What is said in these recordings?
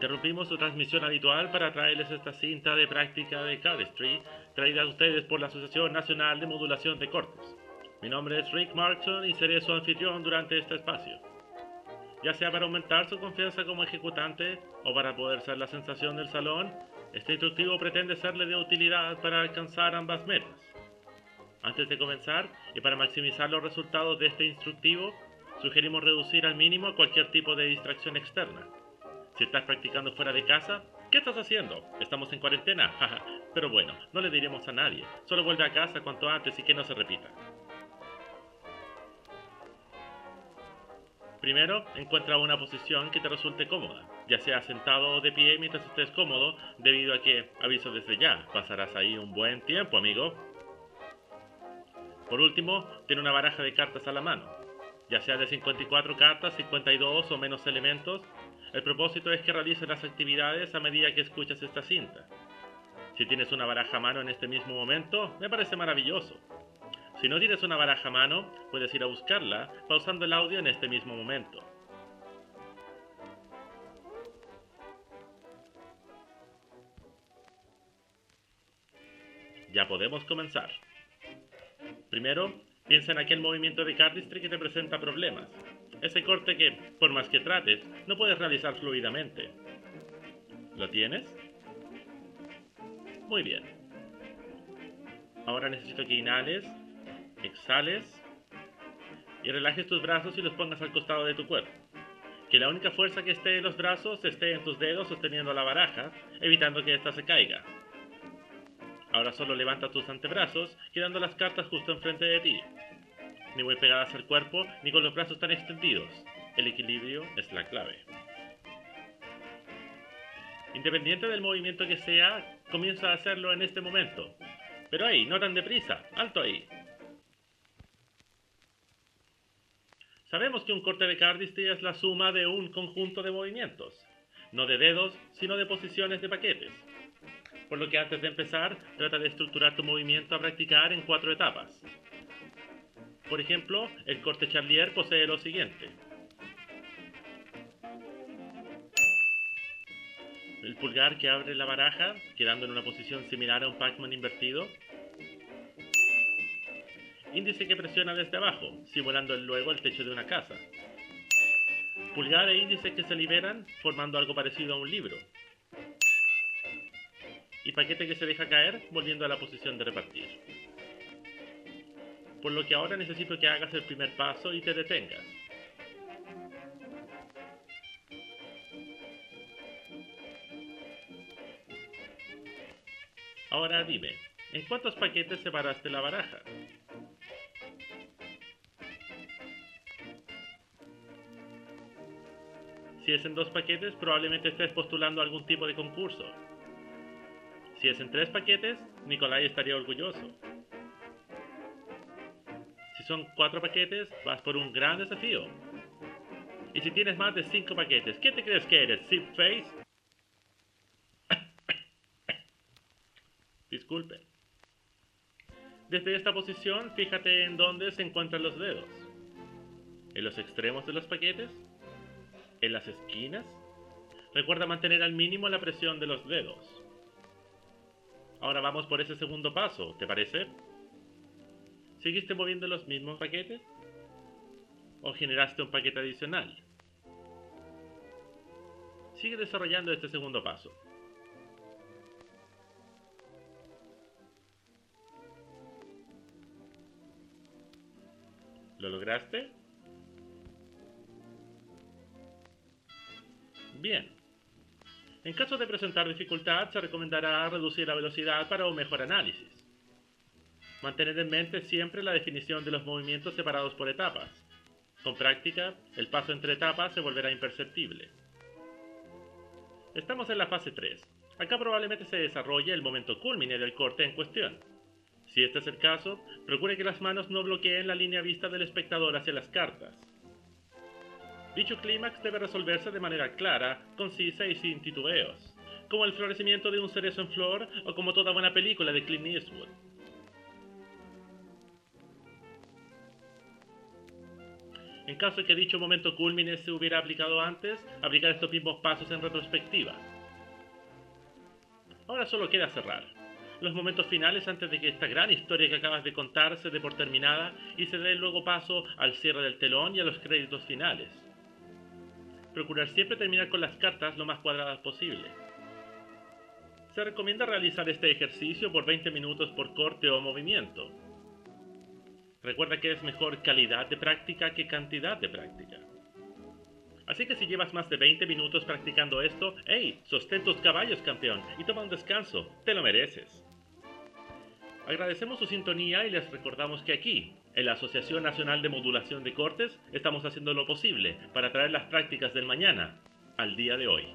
Interrumpimos su transmisión habitual para traerles esta cinta de práctica de Cardistry, traída a ustedes por la Asociación Nacional de Modulación de Cortes. Mi nombre es Rick Markson y seré su anfitrión durante este espacio. Ya sea para aumentar su confianza como ejecutante o para poder ser la sensación del salón, este instructivo pretende serle de utilidad para alcanzar ambas metas. Antes de comenzar, y para maximizar los resultados de este instructivo, sugerimos reducir al mínimo cualquier tipo de distracción externa. Si estás practicando fuera de casa, ¿qué estás haciendo? Estamos en cuarentena, pero bueno, no le diremos a nadie. Solo vuelve a casa cuanto antes y que no se repita. Primero, encuentra una posición que te resulte cómoda, ya sea sentado o de pie mientras estés cómodo, debido a que, aviso desde ya, pasarás ahí un buen tiempo, amigo. Por último, ten una baraja de cartas a la mano, ya sea de 54 cartas, 52 o menos elementos. El propósito es que realices las actividades a medida que escuchas esta cinta. Si tienes una baraja a mano en este mismo momento, me parece maravilloso. Si no tienes una baraja a mano, puedes ir a buscarla pausando el audio en este mismo momento. Ya podemos comenzar. Primero, piensa en aquel movimiento de cardistry que te presenta problemas. Ese corte que, por más que trates, no puedes realizar fluidamente. ¿Lo tienes? Muy bien. Ahora necesito que inhales exhales y relajes tus brazos y los pongas al costado de tu cuerpo. Que la única fuerza que esté en los brazos esté en tus dedos sosteniendo la baraja, evitando que ésta se caiga. Ahora solo levanta tus antebrazos, quedando las cartas justo enfrente de ti. Ni muy pegadas al cuerpo, ni con los brazos tan extendidos. El equilibrio es la clave. Independiente del movimiento que sea, comienza a hacerlo en este momento. Pero ahí, no tan deprisa, alto ahí. Sabemos que un corte de cardistry es la suma de un conjunto de movimientos, no de dedos, sino de posiciones de paquetes. Por lo que antes de empezar, trata de estructurar tu movimiento a practicar en cuatro etapas. Por ejemplo, el corte Charlier posee lo siguiente. El pulgar que abre la baraja, quedando en una posición similar a un Pac-Man invertido, Índice que presiona desde abajo, simulando luego el techo de una casa. Pulgar e índice que se liberan, formando algo parecido a un libro. Y paquete que se deja caer, volviendo a la posición de repartir. Por lo que ahora necesito que hagas el primer paso y te detengas. Ahora dime, ¿en cuántos paquetes separaste la baraja? Si es en dos paquetes, probablemente estés postulando algún tipo de concurso. Si es en tres paquetes, Nicolai estaría orgulloso. Son cuatro paquetes, vas por un gran desafío. Y si tienes más de cinco paquetes, ¿qué te crees que eres? ¿Zip Face? Disculpe. Desde esta posición, fíjate en dónde se encuentran los dedos. ¿En los extremos de los paquetes? en las esquinas. Recuerda mantener al mínimo la presión de los dedos. Ahora vamos por ese segundo paso, ¿te parece? ¿Seguiste moviendo los mismos paquetes? ¿O generaste un paquete adicional? Sigue desarrollando este segundo paso. ¿Lo lograste? Bien. En caso de presentar dificultad, se recomendará reducir la velocidad para un mejor análisis. Mantener en mente siempre la definición de los movimientos separados por etapas. Con práctica, el paso entre etapas se volverá imperceptible. Estamos en la fase 3. Acá probablemente se desarrolle el momento culmine del corte en cuestión. Si este es el caso, procure que las manos no bloqueen la línea vista del espectador hacia las cartas. Dicho clímax debe resolverse de manera clara, concisa y sin titubeos, como el florecimiento de un cerezo en flor o como toda buena película de Clint En caso de que dicho momento culmine se hubiera aplicado antes, aplicar estos mismos pasos en retrospectiva. Ahora solo queda cerrar. Los momentos finales antes de que esta gran historia que acabas de contar se dé por terminada y se dé luego paso al cierre del telón y a los créditos finales. Procurar siempre terminar con las cartas lo más cuadradas posible. Se recomienda realizar este ejercicio por 20 minutos por corte o movimiento. Recuerda que es mejor calidad de práctica que cantidad de práctica. Así que si llevas más de 20 minutos practicando esto, ¡hey! Sostén tus caballos, campeón, y toma un descanso, te lo mereces. Agradecemos su sintonía y les recordamos que aquí, en la Asociación Nacional de Modulación de Cortes, estamos haciendo lo posible para traer las prácticas del mañana al día de hoy.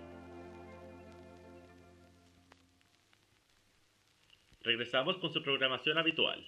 Regresamos con su programación habitual.